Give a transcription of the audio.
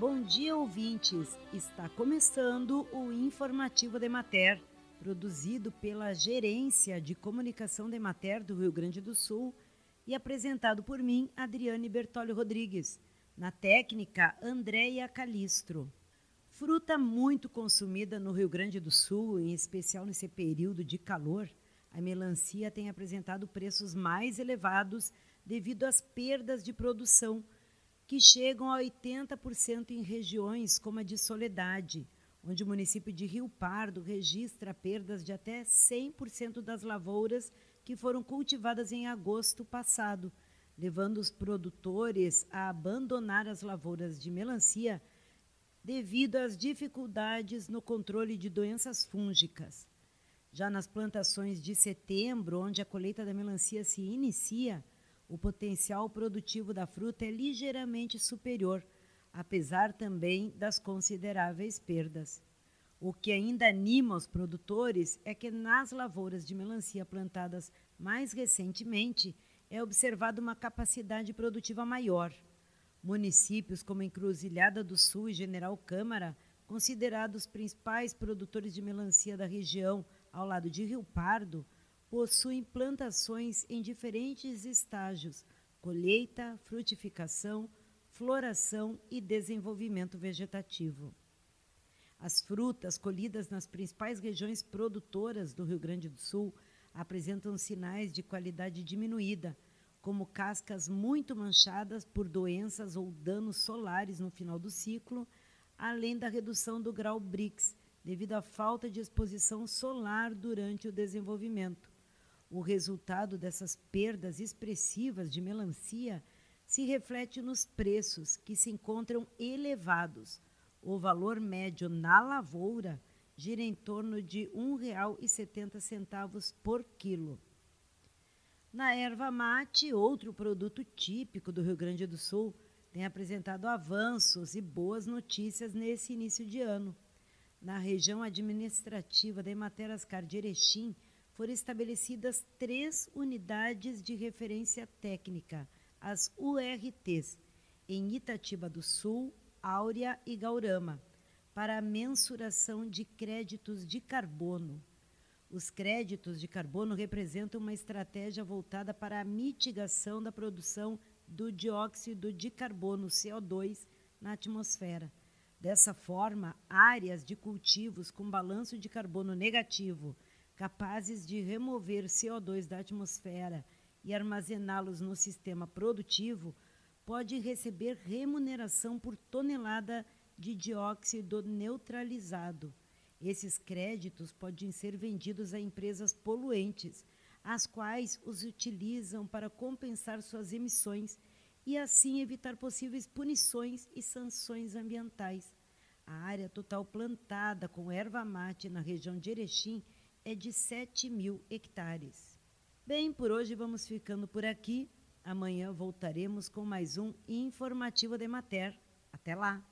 Bom dia, ouvintes! Está começando o Informativo de Mater, produzido pela Gerência de Comunicação de Mater do Rio Grande do Sul e apresentado por mim, Adriane Bertolli Rodrigues. Na técnica, Andréia Calistro. Fruta muito consumida no Rio Grande do Sul, em especial nesse período de calor, a melancia tem apresentado preços mais elevados devido às perdas de produção, que chegam a 80% em regiões como a de Soledade, onde o município de Rio Pardo registra perdas de até 100% das lavouras que foram cultivadas em agosto passado, levando os produtores a abandonar as lavouras de melancia devido às dificuldades no controle de doenças fúngicas. Já nas plantações de setembro, onde a colheita da melancia se inicia, o potencial produtivo da fruta é ligeiramente superior, apesar também das consideráveis perdas. O que ainda anima os produtores é que nas lavouras de melancia plantadas mais recentemente é observada uma capacidade produtiva maior. Municípios como Encruzilhada do Sul e General Câmara, considerados principais produtores de melancia da região, ao lado de Rio Pardo, possuem plantações em diferentes estágios: colheita, frutificação, floração e desenvolvimento vegetativo. As frutas colhidas nas principais regiões produtoras do Rio Grande do Sul apresentam sinais de qualidade diminuída, como cascas muito manchadas por doenças ou danos solares no final do ciclo, além da redução do grau BRICS, devido à falta de exposição solar durante o desenvolvimento. O resultado dessas perdas expressivas de melancia se reflete nos preços, que se encontram elevados. O valor médio na lavoura gira em torno de R$ 1,70 por quilo. Na erva mate, outro produto típico do Rio Grande do Sul, tem apresentado avanços e boas notícias nesse início de ano. Na região administrativa da Ematerascar de foram estabelecidas três unidades de referência técnica, as URTs, em Itatiba do Sul, Áurea e Gaurama, para a mensuração de créditos de carbono. Os créditos de carbono representam uma estratégia voltada para a mitigação da produção do dióxido de carbono, CO2, na atmosfera. Dessa forma, áreas de cultivos com balanço de carbono negativo capazes de remover CO2 da atmosfera e armazená-los no sistema produtivo, pode receber remuneração por tonelada de dióxido neutralizado. Esses créditos podem ser vendidos a empresas poluentes, as quais os utilizam para compensar suas emissões e assim evitar possíveis punições e sanções ambientais. A área total plantada com erva mate na região de Erechim é de 7 mil hectares. Bem, por hoje vamos ficando por aqui. Amanhã voltaremos com mais um informativo de Mater. Até lá!